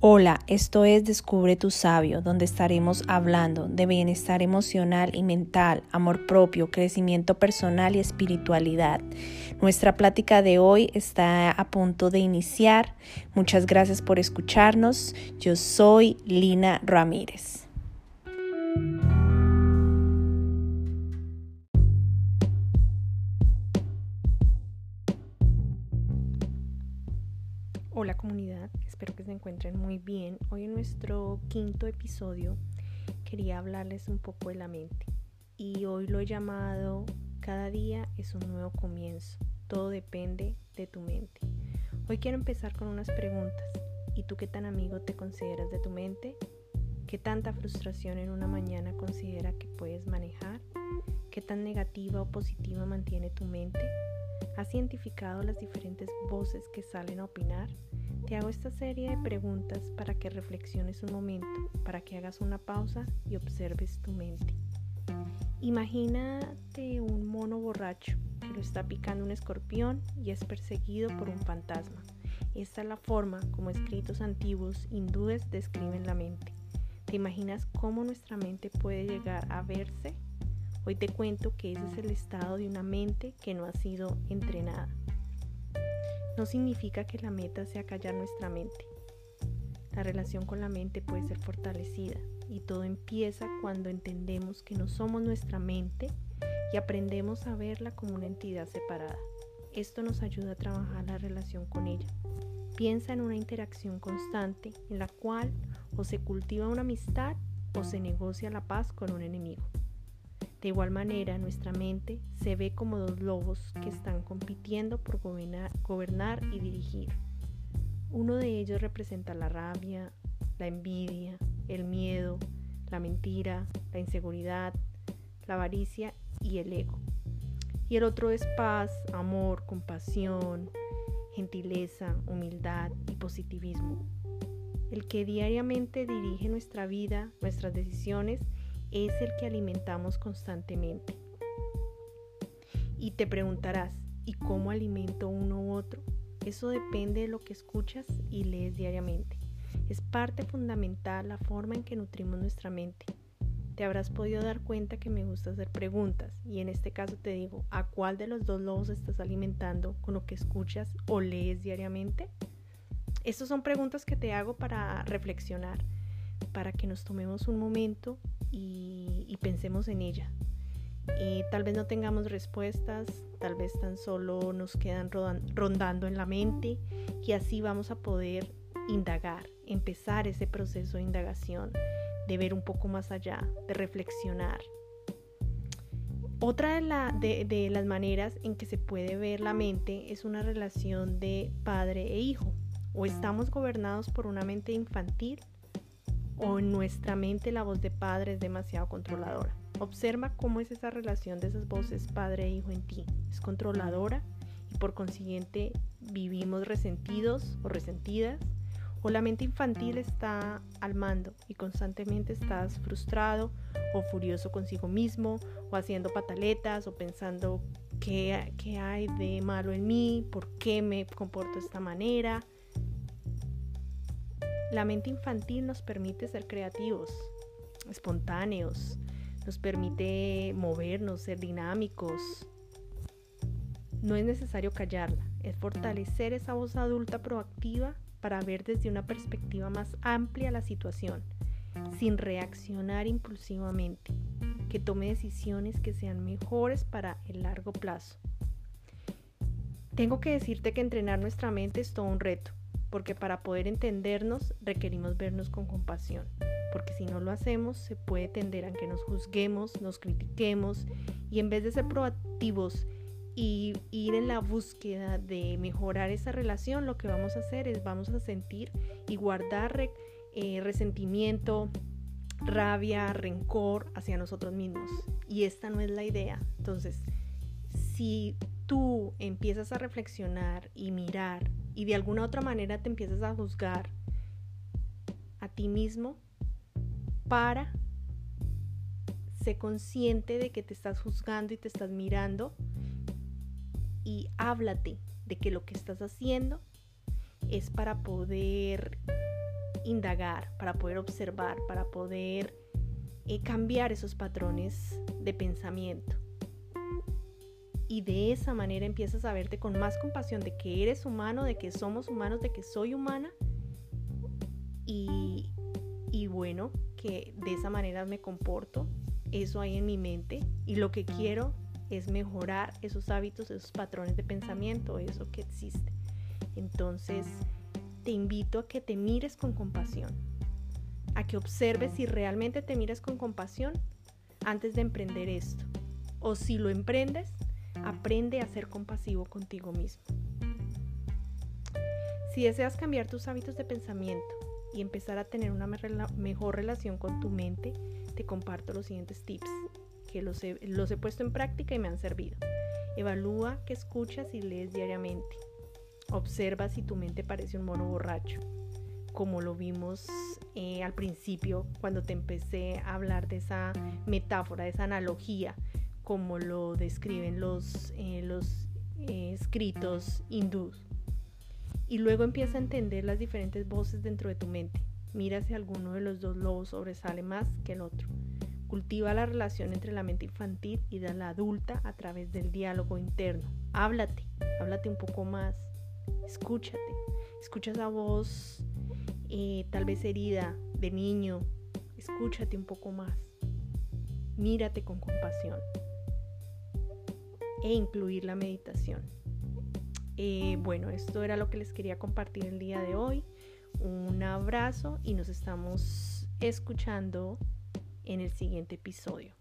Hola, esto es Descubre tu sabio, donde estaremos hablando de bienestar emocional y mental, amor propio, crecimiento personal y espiritualidad. Nuestra plática de hoy está a punto de iniciar. Muchas gracias por escucharnos. Yo soy Lina Ramírez. Espero que se encuentren muy bien. Hoy en nuestro quinto episodio quería hablarles un poco de la mente y hoy lo he llamado Cada día es un nuevo comienzo, todo depende de tu mente. Hoy quiero empezar con unas preguntas. ¿Y tú qué tan amigo te consideras de tu mente? ¿Qué tanta frustración en una mañana considera que puedes manejar? ¿Qué tan negativa o positiva mantiene tu mente? ¿Has identificado las diferentes voces que salen a opinar? Te hago esta serie de preguntas para que reflexiones un momento, para que hagas una pausa y observes tu mente. Imagínate un mono borracho que lo está picando un escorpión y es perseguido por un fantasma. Esta es la forma como escritos antiguos hindúes describen la mente. ¿Te imaginas cómo nuestra mente puede llegar a verse? Hoy te cuento que ese es el estado de una mente que no ha sido entrenada. No significa que la meta sea callar nuestra mente. La relación con la mente puede ser fortalecida y todo empieza cuando entendemos que no somos nuestra mente y aprendemos a verla como una entidad separada. Esto nos ayuda a trabajar la relación con ella. Piensa en una interacción constante en la cual o se cultiva una amistad o se negocia la paz con un enemigo. De igual manera, nuestra mente se ve como dos lobos que están compitiendo por gobernar, y dirigir. Uno de ellos representa la rabia, la envidia, el miedo, la mentira, la inseguridad, la avaricia y el ego. Y el otro es paz, amor, compasión, gentileza, humildad y positivismo. El que diariamente dirige nuestra vida, nuestras decisiones es el que alimentamos constantemente. Y te preguntarás, ¿y cómo alimento uno u otro? Eso depende de lo que escuchas y lees diariamente. Es parte fundamental la forma en que nutrimos nuestra mente. Te habrás podido dar cuenta que me gusta hacer preguntas y en este caso te digo, ¿a cuál de los dos lobos estás alimentando con lo que escuchas o lees diariamente? Estas son preguntas que te hago para reflexionar, para que nos tomemos un momento y, pensemos en ella. Eh, tal vez no tengamos respuestas, tal vez tan solo nos quedan rondando en la mente y así vamos a poder indagar, empezar ese proceso de indagación, de ver un poco más allá, de reflexionar. Otra de, de las maneras en que se puede ver la mente es una relación de padre e hijo. O estamos gobernados por una mente infantil o en nuestra mente la voz de padre es demasiado controladora. Observa cómo es esa relación de esas voces padre e hijo en ti. Es controladora y por consiguiente vivimos resentidos o resentidas. O la mente infantil está al mando y constantemente estás frustrado o furioso consigo mismo o haciendo pataletas o pensando qué, qué hay de malo en mí, por qué me comporto de esta manera. La mente infantil nos permite ser creativos, espontáneos, nos permite movernos, ser dinámicos. No es necesario callarla, es fortalecer esa voz adulta proactiva para ver desde una perspectiva más amplia la situación, sin reaccionar impulsivamente, que tome decisiones que sean mejores para el largo plazo. Tengo que decirte que entrenar nuestra mente es todo un reto porque para poder entendernos requerimos vernos con compasión, porque si no lo hacemos se puede tender a que nos juzguemos, nos critiquemos y en vez de ser proactivos y ir en la búsqueda de mejorar esa relación, lo que vamos a hacer es vamos a sentir y guardar eh, resentimiento, rabia, rencor hacia nosotros mismos. Y esta no es la idea. Entonces, si tú empiezas a reflexionar y mirar y de alguna otra manera te empiezas a juzgar a ti mismo para ser consciente de que te estás juzgando y te estás mirando y háblate de que lo que estás haciendo es para poder indagar, para poder observar, para poder eh, cambiar esos patrones de pensamiento. Y de esa manera empiezas a verte con más compasión de que eres humano, de que somos humanos, de que soy humana. Y, y bueno, que de esa manera me comporto, eso hay en mi mente. Y lo que quiero es mejorar esos hábitos, esos patrones de pensamiento, eso que existe. Entonces, te invito a que te mires con compasión, a que observes si realmente te miras con compasión antes de emprender esto. O si lo emprendes, aprende a ser compasivo contigo mismo. Si deseas cambiar tus hábitos de pensamiento y empezar a tener una mejor relación con tu mente, te comparto los siguientes tips que los he, puesto en práctica y me han servido. Evalúa qué escuchas y lees diariamente. Observa si tu mente parece un mono borracho, como lo vimos eh, al principio cuando te empecé a hablar de esa metáfora, de esa analogía, como lo describen los, eh, los eh, escritos hindús. Y luego empieza a entender las diferentes voces dentro de tu mente. Mira si alguno de los dos lobos sobresale más que el otro. Cultiva la relación entre la mente infantil y la adulta a través del diálogo interno. Háblate, háblate un poco más. Escúchate. Escucha esa voz eh, tal vez herida de niño. Escúchate un poco más. Mírate con compasión. E incluir la meditación. Eh, bueno, esto era lo que les quería compartir el día de hoy. Un abrazo y nos estamos escuchando en el siguiente episodio.